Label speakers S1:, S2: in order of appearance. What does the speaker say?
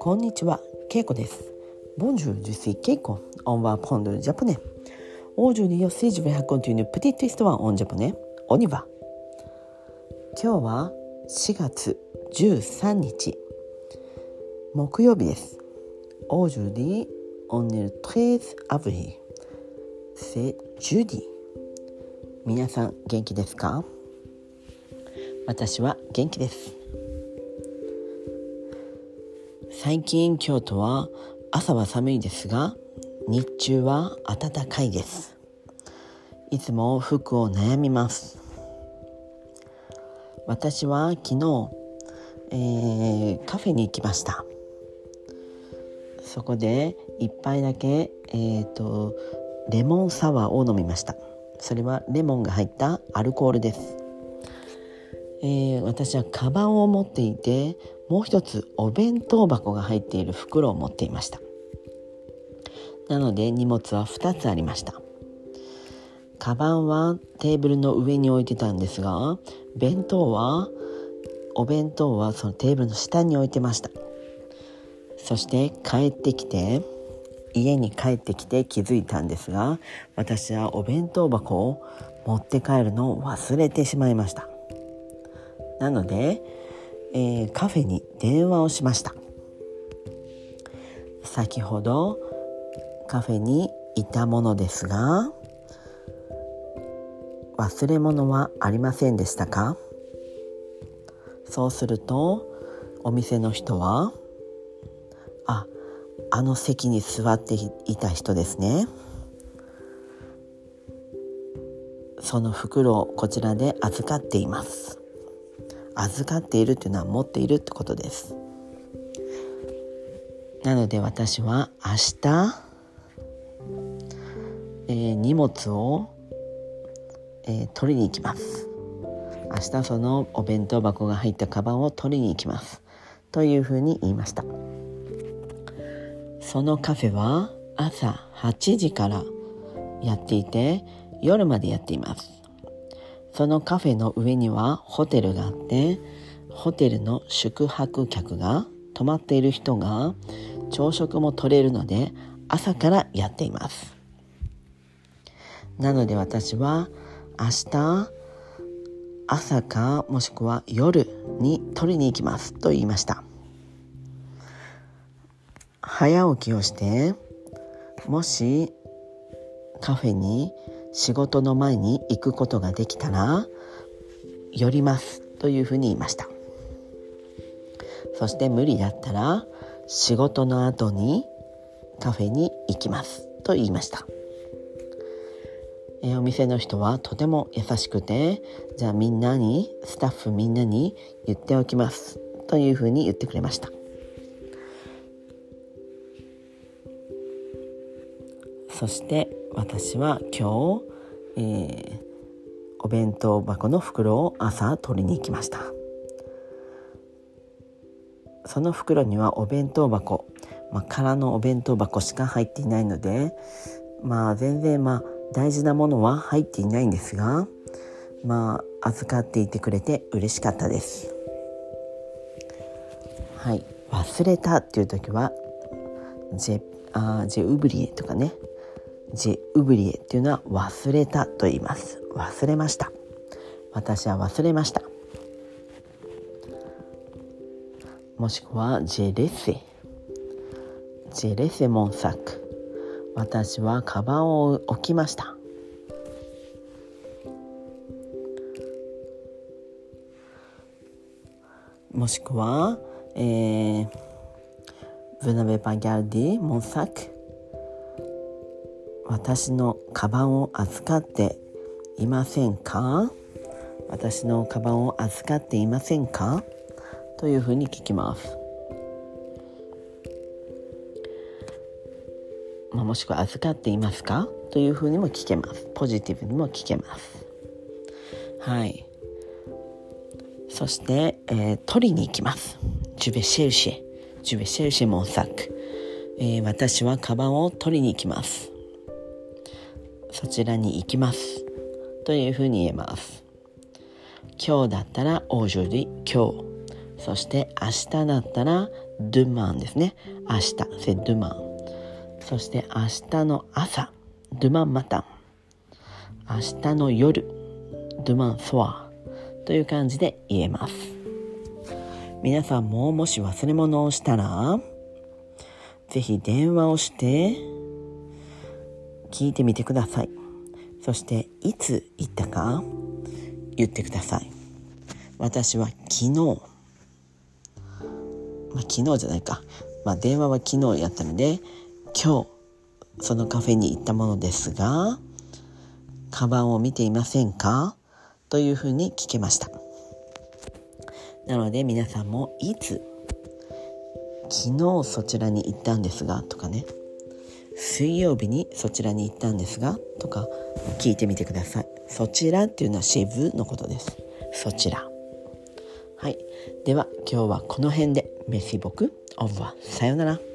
S1: こんにちは、ケイコです。Bonjour, je suis Keiko. On va apprendre le japonais. Aujourd'hui aussi, je vais raconter une petite histoire en japonais. On y va. 今日は4月13日木曜日です Aujourd'hui on est le 13 avril C'est jeudi 皆さん元気ですか私は元気です。最近京都は朝は寒いですが日中は暖かいです。いつも服を悩みます。私は昨日、えー、カフェに行きました。そこで一杯だけ、えーと、レモンサワーを飲みました。それはレモンが入ったアルコールです、えー、私はカバンを持っていてもう一つお弁当箱が入っている袋を持っていました。なので荷物は2つありました。カバンはテーブルの上に置いてたんですが弁当はお弁当はそのテーブルの下に置いてました。そして帰ってきて家に帰ってきて気づいたんですが私はお弁当箱を持って帰るのを忘れてしまいました。なので、えー、カフェに電話をしました。先ほどカフェにいたものですが忘れ物はありませんでしたか？そうするとお店の人はああの席に座っていた人ですね。その袋をこちらで預かっています。預かっているというのは持っているってことです。なので私は明日、えー、荷物をえー、取りに行きます。明日そのお弁当箱が入ったカバンを取りに行きます。というふうに言いました。そのカフェは朝8時からやっていて夜までやっています。そのカフェの上にはホテルがあってホテルの宿泊客が泊まっている人が朝食も取れるので朝からやっています。なので私は明日朝かもしくは夜に取りに行きますと言いました。早起きをしてもしカフェに仕事の前に行くことができたら寄りますというふうに言いました。そして無理だったら仕事の後にカフェに行きますと言いました。え、お店の人はとても優しくてじゃあみんなにスタッフみんなに言っておきますというふうに言ってくれました。そして私は今日、えー、お弁当箱の袋を朝取りに行きました。その袋にはお弁当箱、まあ、空のお弁当箱しか入っていないのでまあ全然まあ大事なものは入っていないんですがまあ預かっていてくれて嬉しかったです。はい。忘れたっていう時はジェあジェウブリエとかね。ジェウブリエっていうのは忘れたと言います。忘れました。私は忘れました。もしくはジェレセ。ジェレセモンサク私はカバンを置きました。もしくは、えー、ブナベパギャルディモンサク私のカバンを預かっていませんか？私のカバンを預かっていませんか？というふうに聞きます。まあ、もしくは預かっていますか？というふうにも聞けます。ポジティブにも聞けます。はい。そして、えー、取りに行きます。ジュベシェルシェ。ジュベシェルシェモンサック、え、私はカバンを取りに行きます。そちらに行きます。というふうに言えます。今日だったら aujourd'hui 今日。そして明日だったら demain ですね。明日。c'est demain そして明日の朝。demain matin 明日の夜。demain soir という感じで言えます。皆さんももし忘れ物をしたらぜひ電話をして聞いてみてください。そしていつ言ったか？言ってください。私は昨日。まあ昨日じゃないか。まあ電話は昨日やったので今日そのカフェに行ったものですがカバンを見ていませんか？というふうに聞けました。なので皆さんもいつ？昨日そちらに行ったんですがとかね。水曜日にそちらに行ったんですがとか聞いてみてください。そちらっていうのはシェブのことです。そちら。はい。では今日はこの辺で。メシボク。オブはさようなら。